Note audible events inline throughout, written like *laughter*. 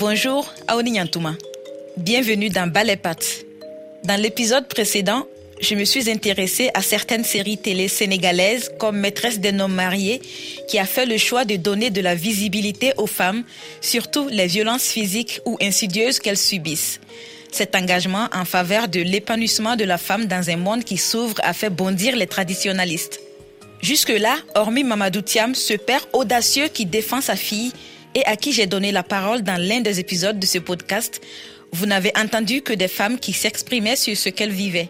Bonjour, Aoni Nyantouma. Bienvenue dans Balepat. Dans l'épisode précédent, je me suis intéressée à certaines séries télé sénégalaises comme Maîtresse des hommes mariés, qui a fait le choix de donner de la visibilité aux femmes, surtout les violences physiques ou insidieuses qu'elles subissent. Cet engagement en faveur de l'épanouissement de la femme dans un monde qui s'ouvre a fait bondir les traditionnalistes. Jusque-là, hormis Mamadou Thiam, ce père audacieux qui défend sa fille et à qui j'ai donné la parole dans l'un des épisodes de ce podcast, vous n'avez entendu que des femmes qui s'exprimaient sur ce qu'elles vivaient.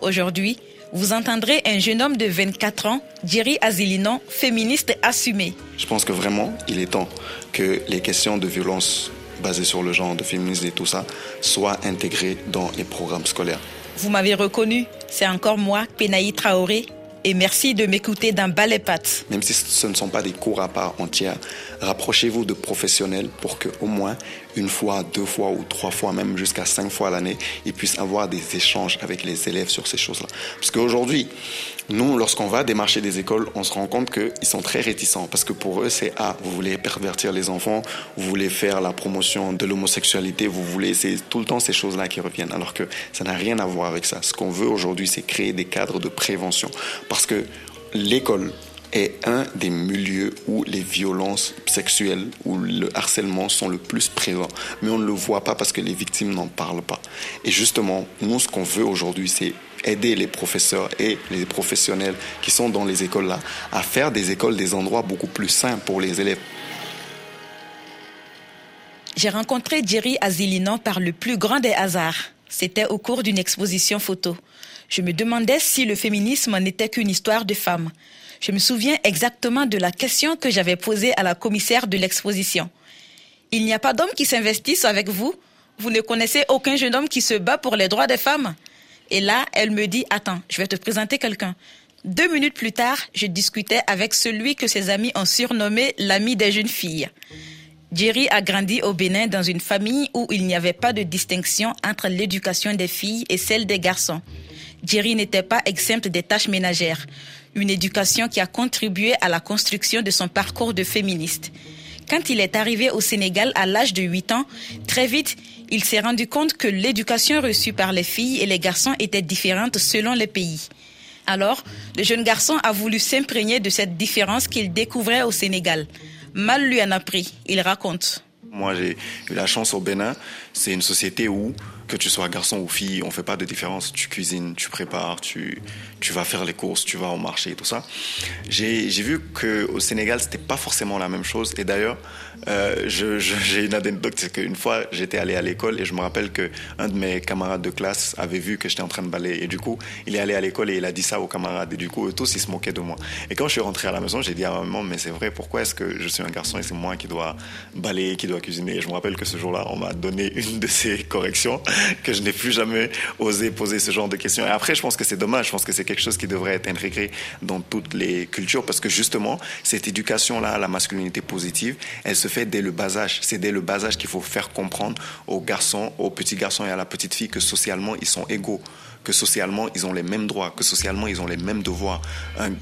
Aujourd'hui, vous entendrez un jeune homme de 24 ans, Jerry Azilinon, féministe assumé. Je pense que vraiment, il est temps que les questions de violence basées sur le genre, de féminisme et tout ça, soient intégrées dans les programmes scolaires. Vous m'avez reconnu, c'est encore moi, Penaï Traoré, et merci de m'écouter dans Balepat. Même si ce ne sont pas des cours à part entière, rapprochez-vous de professionnels pour que au moins une fois, deux fois ou trois fois, même jusqu'à cinq fois l'année, ils puissent avoir des échanges avec les élèves sur ces choses-là. Parce qu'aujourd'hui, nous, lorsqu'on va démarcher des écoles, on se rend compte qu'ils sont très réticents parce que pour eux, c'est ah, vous voulez pervertir les enfants, vous voulez faire la promotion de l'homosexualité, vous voulez, c'est tout le temps ces choses-là qui reviennent, alors que ça n'a rien à voir avec ça. Ce qu'on veut aujourd'hui, c'est créer des cadres de prévention parce que l'école est un des milieux où les violences sexuelles ou le harcèlement sont le plus présents. Mais on ne le voit pas parce que les victimes n'en parlent pas. Et justement, nous, ce qu'on veut aujourd'hui, c'est aider les professeurs et les professionnels qui sont dans les écoles là à faire des écoles des endroits beaucoup plus sains pour les élèves. J'ai rencontré Jerry Azilinon par le plus grand des hasards. C'était au cours d'une exposition photo. Je me demandais si le féminisme n'était qu'une histoire de femmes. Je me souviens exactement de la question que j'avais posée à la commissaire de l'exposition. Il n'y a pas d'hommes qui s'investissent avec vous Vous ne connaissez aucun jeune homme qui se bat pour les droits des femmes Et là, elle me dit, attends, je vais te présenter quelqu'un. Deux minutes plus tard, je discutais avec celui que ses amis ont surnommé l'ami des jeunes filles. Jerry a grandi au Bénin dans une famille où il n'y avait pas de distinction entre l'éducation des filles et celle des garçons. Jerry n'était pas exempt des tâches ménagères, une éducation qui a contribué à la construction de son parcours de féministe. Quand il est arrivé au Sénégal à l'âge de 8 ans, très vite, il s'est rendu compte que l'éducation reçue par les filles et les garçons était différente selon les pays. Alors, le jeune garçon a voulu s'imprégner de cette différence qu'il découvrait au Sénégal. Mal lui en a pris, il raconte. Moi, j'ai eu la chance au Bénin. C'est une société où, que tu sois garçon ou fille, on fait pas de différence. Tu cuisines, tu prépares, tu, tu vas faire les courses, tu vas au marché, tout ça. J'ai vu qu'au Sénégal, c'était pas forcément la même chose. Et d'ailleurs, euh, *laughs* j'ai une anecdote, c'est qu'une fois, j'étais allé à l'école et je me rappelle qu'un de mes camarades de classe avait vu que j'étais en train de balayer. Et du coup, il est allé à l'école et il a dit ça aux camarades. Et du coup, eux tous, ils se moquaient de moi. Et quand je suis rentré à la maison, j'ai dit à ma maman, mais c'est vrai, pourquoi est-ce que je suis un garçon et c'est moi qui dois balayer, qui dois cuisiner? Et je me rappelle que ce jour-là, on m'a donné *laughs* une de ces corrections, que je n'ai plus jamais osé poser ce genre de questions. Et après, je pense que c'est dommage. Je pense que c'est quelque chose qui devrait être intégré dans toutes les cultures parce que justement, cette éducation-là à la masculinité positive, elle se fait dès le bas âge. C'est dès le bas âge qu'il faut faire comprendre aux garçons, aux petits garçons et à la petite fille que socialement, ils sont égaux que socialement ils ont les mêmes droits, que socialement ils ont les mêmes devoirs.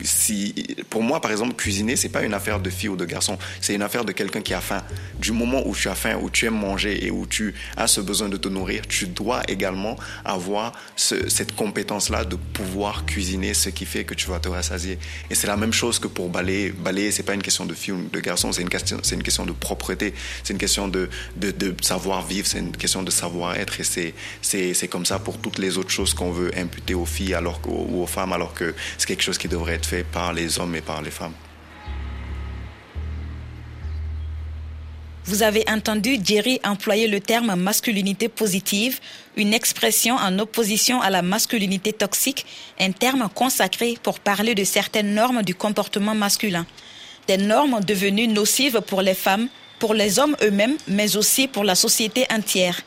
si, pour moi, par exemple, cuisiner, c'est pas une affaire de fille ou de garçon, c'est une affaire de quelqu'un qui a faim. Du moment où tu as faim, où tu aimes manger et où tu as ce besoin de te nourrir, tu dois également avoir cette compétence-là de pouvoir cuisiner, ce qui fait que tu vas te rassasier. Et c'est la même chose que pour balayer. Balayer, c'est pas une question de fille ou de garçon, c'est une question, c'est une question de propreté, c'est une question de, de, savoir vivre, c'est une question de savoir être. Et c'est, c'est, c'est comme ça pour toutes les autres choses qu'on veut imputer aux filles ou aux femmes alors que c'est quelque chose qui devrait être fait par les hommes et par les femmes. Vous avez entendu Jerry employer le terme masculinité positive, une expression en opposition à la masculinité toxique, un terme consacré pour parler de certaines normes du comportement masculin. Des normes devenues nocives pour les femmes, pour les hommes eux-mêmes, mais aussi pour la société entière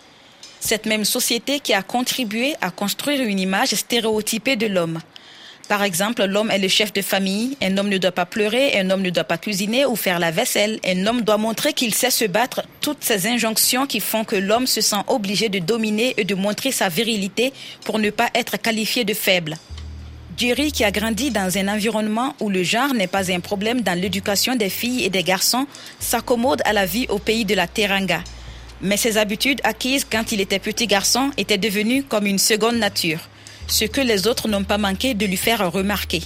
cette même société qui a contribué à construire une image stéréotypée de l'homme. Par exemple, l'homme est le chef de famille, un homme ne doit pas pleurer, un homme ne doit pas cuisiner ou faire la vaisselle, un homme doit montrer qu'il sait se battre, toutes ces injonctions qui font que l'homme se sent obligé de dominer et de montrer sa virilité pour ne pas être qualifié de faible. Jerry, qui a grandi dans un environnement où le genre n'est pas un problème dans l'éducation des filles et des garçons, s'accommode à la vie au pays de la Teranga. Mais ses habitudes acquises quand il était petit garçon étaient devenues comme une seconde nature, ce que les autres n'ont pas manqué de lui faire remarquer.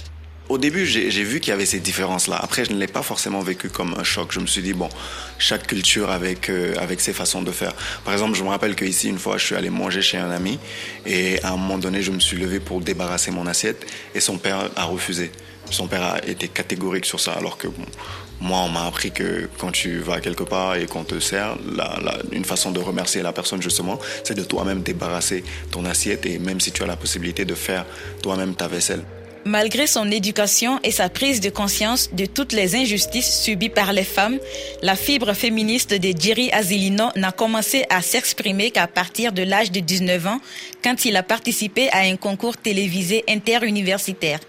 Au début, j'ai vu qu'il y avait ces différences-là. Après, je ne l'ai pas forcément vécu comme un choc. Je me suis dit, bon, chaque culture avec, euh, avec ses façons de faire. Par exemple, je me rappelle qu'ici, une fois, je suis allé manger chez un ami et à un moment donné, je me suis levé pour débarrasser mon assiette et son père a refusé. Son père a été catégorique sur ça, alors que moi, on m'a appris que quand tu vas quelque part et qu'on te sert, une façon de remercier la personne, justement, c'est de toi-même débarrasser ton assiette et même si tu as la possibilité de faire toi-même ta vaisselle. Malgré son éducation et sa prise de conscience de toutes les injustices subies par les femmes, la fibre féministe de Jerry Azilino n'a commencé à s'exprimer qu'à partir de l'âge de 19 ans, quand il a participé à un concours télévisé interuniversitaire.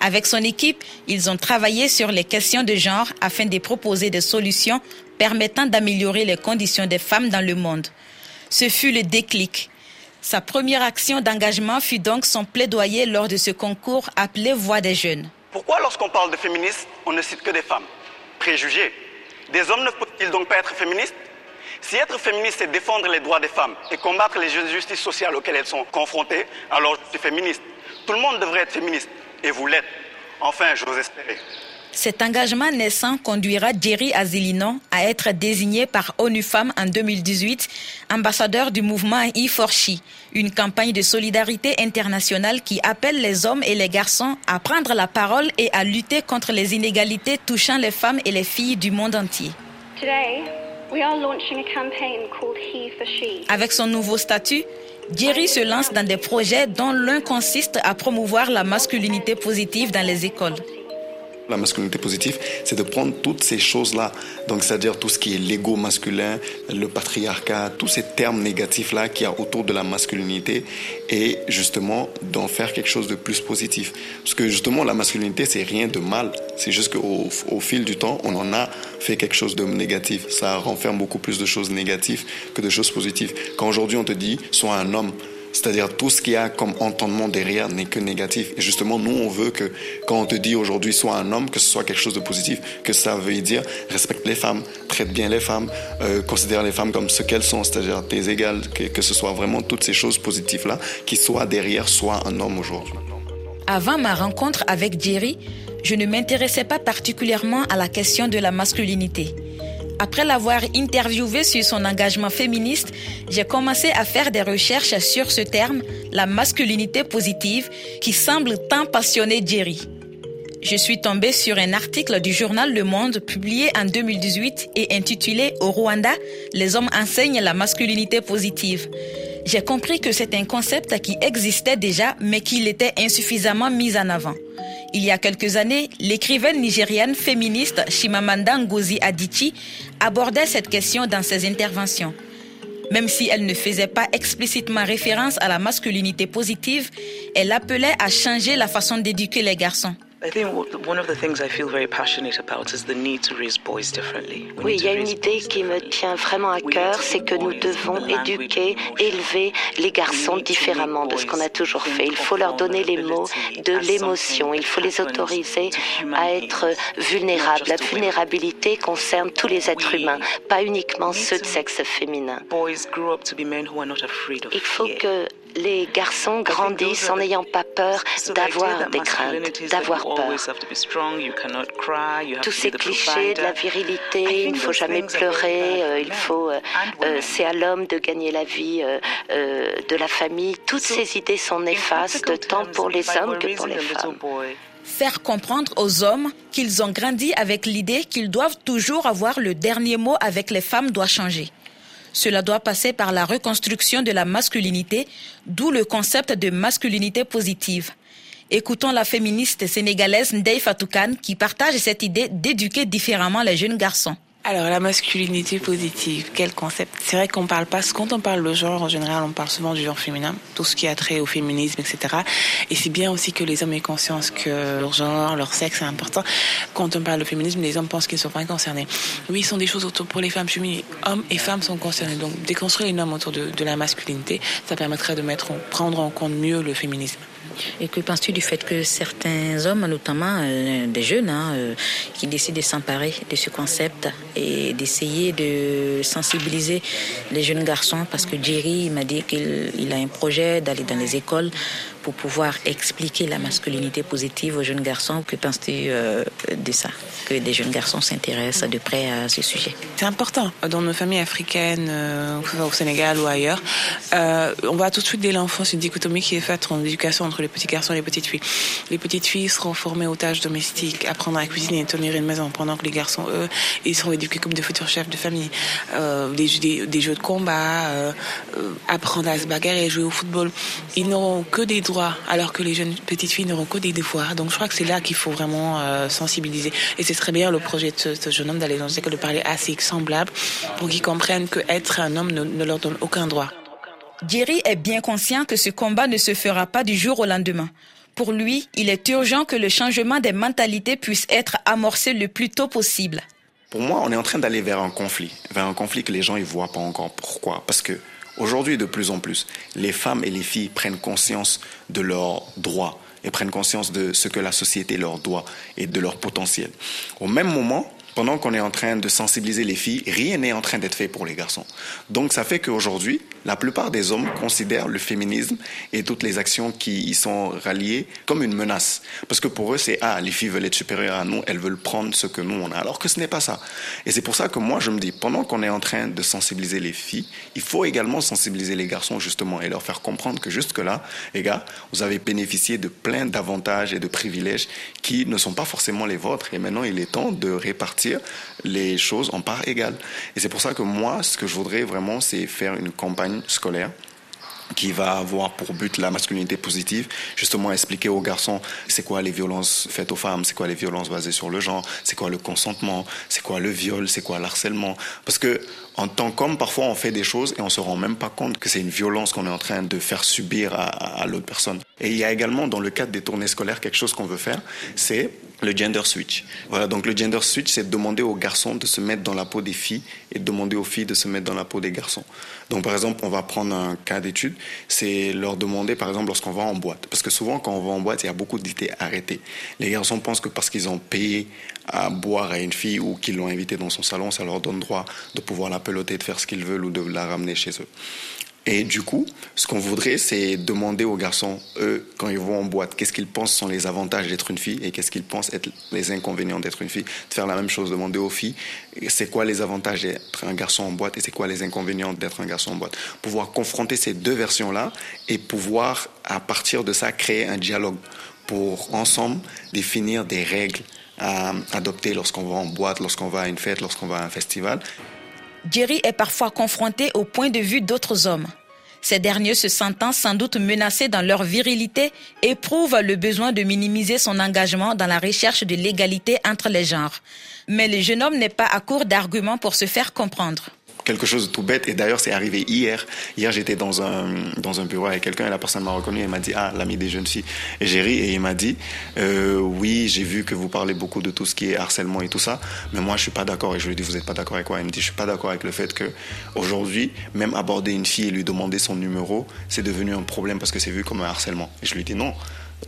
Avec son équipe, ils ont travaillé sur les questions de genre afin de proposer des solutions permettant d'améliorer les conditions des femmes dans le monde. Ce fut le déclic. Sa première action d'engagement fut donc son plaidoyer lors de ce concours appelé Voix des jeunes. Pourquoi lorsqu'on parle de féministes, on ne cite que des femmes? Préjugés. Des hommes ne peuvent-ils donc pas être féministes? Si être féministe, c'est défendre les droits des femmes et combattre les injustices sociales auxquelles elles sont confrontées, alors je suis féministe. Tout le monde devrait être féministe, et vous l'êtes. Enfin, j'ose espérer. Cet engagement naissant conduira Jerry Azilino à être désigné par ONU Femmes en 2018 ambassadeur du mouvement E4She, une campagne de solidarité internationale qui appelle les hommes et les garçons à prendre la parole et à lutter contre les inégalités touchant les femmes et les filles du monde entier. Avec son nouveau statut, Jerry se lance dans des projets dont l'un consiste à promouvoir la masculinité positive dans les écoles. La masculinité positive, c'est de prendre toutes ces choses-là, donc c'est-à-dire tout ce qui est l'ego masculin, le patriarcat, tous ces termes négatifs-là qu'il y a autour de la masculinité, et justement d'en faire quelque chose de plus positif. Parce que justement, la masculinité, c'est rien de mal. C'est juste qu'au au fil du temps, on en a fait quelque chose de négatif. Ça renferme beaucoup plus de choses négatives que de choses positives. Quand aujourd'hui on te dit, sois un homme, c'est-à-dire tout ce qu'il y a comme entendement derrière n'est que négatif. Et justement, nous, on veut que quand on te dit aujourd'hui sois un homme, que ce soit quelque chose de positif, que ça veuille dire respecte les femmes, traite bien les femmes, euh, considère les femmes comme ce qu'elles sont, c'est-à-dire tes égales, que, que ce soit vraiment toutes ces choses positives-là qui soient derrière soit un homme aujourd'hui. Avant ma rencontre avec Jerry, je ne m'intéressais pas particulièrement à la question de la masculinité. Après l'avoir interviewé sur son engagement féministe, j'ai commencé à faire des recherches sur ce terme, la masculinité positive, qui semble tant passionner Jerry. Je suis tombée sur un article du journal Le Monde publié en 2018 et intitulé Au Rwanda, les hommes enseignent la masculinité positive. J'ai compris que c'est un concept qui existait déjà mais qu'il était insuffisamment mis en avant. Il y a quelques années, l'écrivaine nigérienne féministe Shimamanda Ngozi Adichie abordait cette question dans ses interventions. Même si elle ne faisait pas explicitement référence à la masculinité positive, elle appelait à changer la façon d'éduquer les garçons. Oui, il y a une idée qui me tient vraiment à cœur, c'est que nous devons éduquer, élever les garçons différemment de ce qu'on a toujours fait. Il faut leur donner les mots de l'émotion, il faut les autoriser à être vulnérables. La vulnérabilité concerne tous les êtres humains, pas uniquement ceux de sexe féminin. Il faut que les garçons grandissent en n'ayant pas peur d'avoir des craintes, d'avoir peur. Tous ces clichés de la virilité, il ne faut jamais pleurer, euh, il faut, euh, euh, c'est à l'homme de gagner la vie de la famille. Toutes ces idées sont néfastes tant pour les hommes que pour les femmes faire comprendre aux hommes qu'ils ont grandi avec l'idée qu'ils doivent toujours avoir le dernier mot avec les femmes doit changer. Cela doit passer par la reconstruction de la masculinité, d'où le concept de masculinité positive. Écoutons la féministe sénégalaise Ndei Fatoukan qui partage cette idée d'éduquer différemment les jeunes garçons. Alors la masculinité positive, quel concept? C'est vrai qu'on parle pas, quand on parle de genre en général, on parle souvent du genre féminin, tout ce qui a trait au féminisme, etc. Et c'est bien aussi que les hommes aient conscience que leur genre, leur sexe est important. Quand on parle de féminisme, les hommes pensent qu'ils ne sont pas concernés. Oui, ils sont des choses autour pour les femmes. Je hommes et femmes sont concernés. Donc déconstruire les normes autour de, de la masculinité, ça permettrait de mettre, prendre en compte mieux le féminisme. Et que penses-tu du fait que certains hommes, notamment euh, des jeunes, hein, euh, qui décident de s'emparer de ce concept et d'essayer de sensibiliser les jeunes garçons? Parce que Jerry m'a dit qu'il a un projet d'aller dans les écoles pour pouvoir expliquer la masculinité positive aux jeunes garçons. Que penses-tu euh, de ça? Que des jeunes garçons s'intéressent de près à ce sujet? C'est important. Dans nos familles africaines, euh, au Sénégal ou ailleurs, euh, on voit tout de suite dès l'enfance une dichotomie qui est faite en éducation entre les petits garçons et les petites filles. Les petites filles seront formées aux tâches domestiques, apprendre à cuisiner et tenir une maison, pendant que les garçons, eux, ils seront éduqués comme de futurs chefs de famille. des, jeux de combat, apprendre à se bagarrer, jouer au football. Ils n'auront que des alors que les jeunes petites filles n'auront que des devoirs. Donc je crois que c'est là qu'il faut vraiment euh, sensibiliser. Et c'est très bien le projet de ce, jeune homme d'aller dans une école de parler assez semblable pour qu'ils comprennent qu'être un homme ne, leur donne aucun droit. Jerry est bien conscient que ce combat ne se fera pas du jour au lendemain. Pour lui, il est urgent que le changement des mentalités puisse être amorcé le plus tôt possible. Pour moi, on est en train d'aller vers un conflit, vers un conflit que les gens ne voient pas encore. Pourquoi? Parce que Aujourd'hui, de plus en plus, les femmes et les filles prennent conscience de leurs droits et prennent conscience de ce que la société leur doit et de leur potentiel. Au même moment, pendant qu'on est en train de sensibiliser les filles, rien n'est en train d'être fait pour les garçons. Donc ça fait qu'aujourd'hui, la plupart des hommes considèrent le féminisme et toutes les actions qui y sont ralliées comme une menace. Parce que pour eux, c'est ah, les filles veulent être supérieures à nous, elles veulent prendre ce que nous on a. Alors que ce n'est pas ça. Et c'est pour ça que moi, je me dis, pendant qu'on est en train de sensibiliser les filles, il faut également sensibiliser les garçons justement et leur faire comprendre que jusque-là, les gars, vous avez bénéficié de plein d'avantages et de privilèges qui ne sont pas forcément les vôtres. Et maintenant, il est temps de répartir les choses en part égale. Et c'est pour ça que moi, ce que je voudrais vraiment, c'est faire une campagne scolaire qui va avoir pour but la masculinité positive, justement expliquer aux garçons c'est quoi les violences faites aux femmes, c'est quoi les violences basées sur le genre, c'est quoi le consentement, c'est quoi le viol, c'est quoi l'harcèlement. Parce que en tant qu'homme, parfois on fait des choses et on se rend même pas compte que c'est une violence qu'on est en train de faire subir à, à l'autre personne. Et il y a également dans le cadre des tournées scolaires quelque chose qu'on veut faire, c'est le gender switch. Voilà, donc le gender switch, c'est demander aux garçons de se mettre dans la peau des filles et demander aux filles de se mettre dans la peau des garçons. Donc par exemple, on va prendre un cas d'étude, c'est leur demander par exemple lorsqu'on va en boîte, parce que souvent quand on va en boîte, il y a beaucoup d'idées arrêtées. Les garçons pensent que parce qu'ils ont payé à boire à une fille ou qu'ils l'ont invitée dans son salon, ça leur donne droit de pouvoir la peloter, de faire ce qu'ils veulent ou de la ramener chez eux. Et du coup, ce qu'on voudrait, c'est demander aux garçons, eux, quand ils vont en boîte, qu'est-ce qu'ils pensent sont les avantages d'être une fille et qu'est-ce qu'ils pensent être les inconvénients d'être une fille. De faire la même chose, demander aux filles, c'est quoi les avantages d'être un garçon en boîte et c'est quoi les inconvénients d'être un garçon en boîte. Pouvoir confronter ces deux versions-là et pouvoir, à partir de ça, créer un dialogue pour ensemble définir des règles à adopter lorsqu'on va en boîte, lorsqu'on va à une fête, lorsqu'on va à un festival. Jerry est parfois confronté au point de vue d'autres hommes. Ces derniers se sentant sans doute menacés dans leur virilité éprouvent le besoin de minimiser son engagement dans la recherche de l'égalité entre les genres. Mais le jeune homme n'est pas à court d'arguments pour se faire comprendre quelque chose de tout bête. Et d'ailleurs, c'est arrivé hier. Hier, j'étais dans un, dans un bureau avec quelqu'un et la personne m'a reconnu et m'a dit, ah, l'ami des jeunes filles. Et j'ai ri et il m'a dit, euh, oui, j'ai vu que vous parlez beaucoup de tout ce qui est harcèlement et tout ça, mais moi, je suis pas d'accord. Et je lui ai dit, vous n'êtes pas d'accord avec quoi? Il me dit, je suis pas d'accord avec le fait que aujourd'hui, même aborder une fille et lui demander son numéro, c'est devenu un problème parce que c'est vu comme un harcèlement. Et je lui ai dit, non,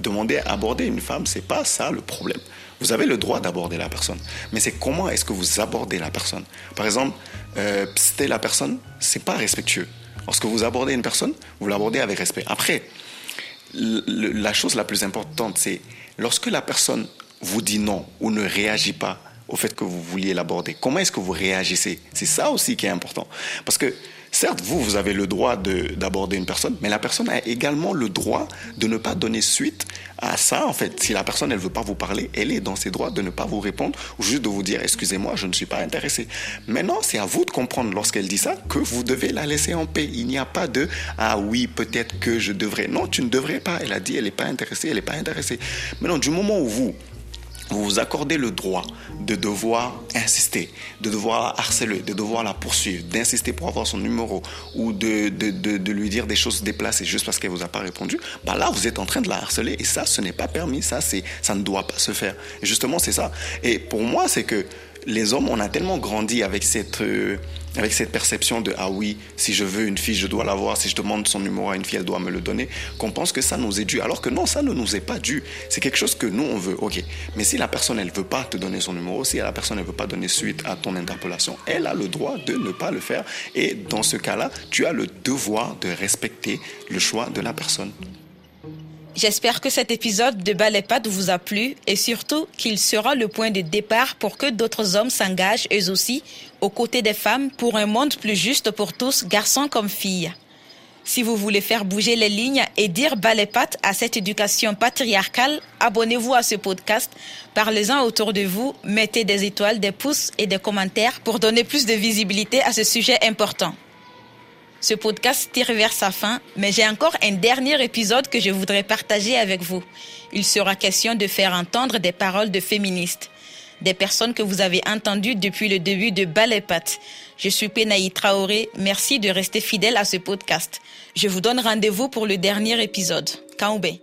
demander à aborder une femme, c'est pas ça le problème. Vous avez le droit d'aborder la personne, mais c'est comment est-ce que vous abordez la personne. Par exemple, euh, la personne, c'est pas respectueux. Lorsque vous abordez une personne, vous l'abordez avec respect. Après, la chose la plus importante, c'est lorsque la personne vous dit non ou ne réagit pas au fait que vous vouliez l'aborder, comment est-ce que vous réagissez? C'est ça aussi qui est important. Parce que Certes, vous, vous avez le droit d'aborder une personne, mais la personne a également le droit de ne pas donner suite à ça. En fait, si la personne, elle veut pas vous parler, elle est dans ses droits de ne pas vous répondre ou juste de vous dire, excusez-moi, je ne suis pas intéressé. Maintenant, c'est à vous de comprendre lorsqu'elle dit ça que vous devez la laisser en paix. Il n'y a pas de, ah oui, peut-être que je devrais. Non, tu ne devrais pas. Elle a dit, elle n'est pas intéressée, elle n'est pas intéressée. Maintenant, du moment où vous, vous vous accordez le droit de devoir insister, de devoir la harceler, de devoir la poursuivre, d'insister pour avoir son numéro ou de, de, lui dire des choses déplacées juste parce qu'elle vous a pas répondu, bah là, vous êtes en train de la harceler et ça, ce n'est pas permis, ça, ça ne doit pas se faire. Justement, c'est ça. Et pour moi, c'est que les hommes, on a tellement grandi avec cette, euh, avec cette perception de ah oui, si je veux une fille, je dois l'avoir, si je demande son numéro à une fille, elle doit me le donner, qu'on pense que ça nous est dû. Alors que non, ça ne nous est pas dû. C'est quelque chose que nous, on veut. Ok. Mais si la personne, elle veut pas te donner son numéro, si la personne, elle veut pas donner suite à ton interpellation, elle a le droit de ne pas le faire. Et dans ce cas-là, tu as le devoir de respecter le choix de la personne. J'espère que cet épisode de Ballet vous a plu et surtout qu'il sera le point de départ pour que d'autres hommes s'engagent eux aussi aux côtés des femmes pour un monde plus juste pour tous, garçons comme filles. Si vous voulez faire bouger les lignes et dire balai à cette éducation patriarcale, abonnez-vous à ce podcast, parlez-en autour de vous, mettez des étoiles, des pouces et des commentaires pour donner plus de visibilité à ce sujet important. Ce podcast tire vers sa fin, mais j'ai encore un dernier épisode que je voudrais partager avec vous. Il sera question de faire entendre des paroles de féministes, des personnes que vous avez entendues depuis le début de Balépat. Je suis Penaï Traoré, merci de rester fidèle à ce podcast. Je vous donne rendez-vous pour le dernier épisode. Kaoubé.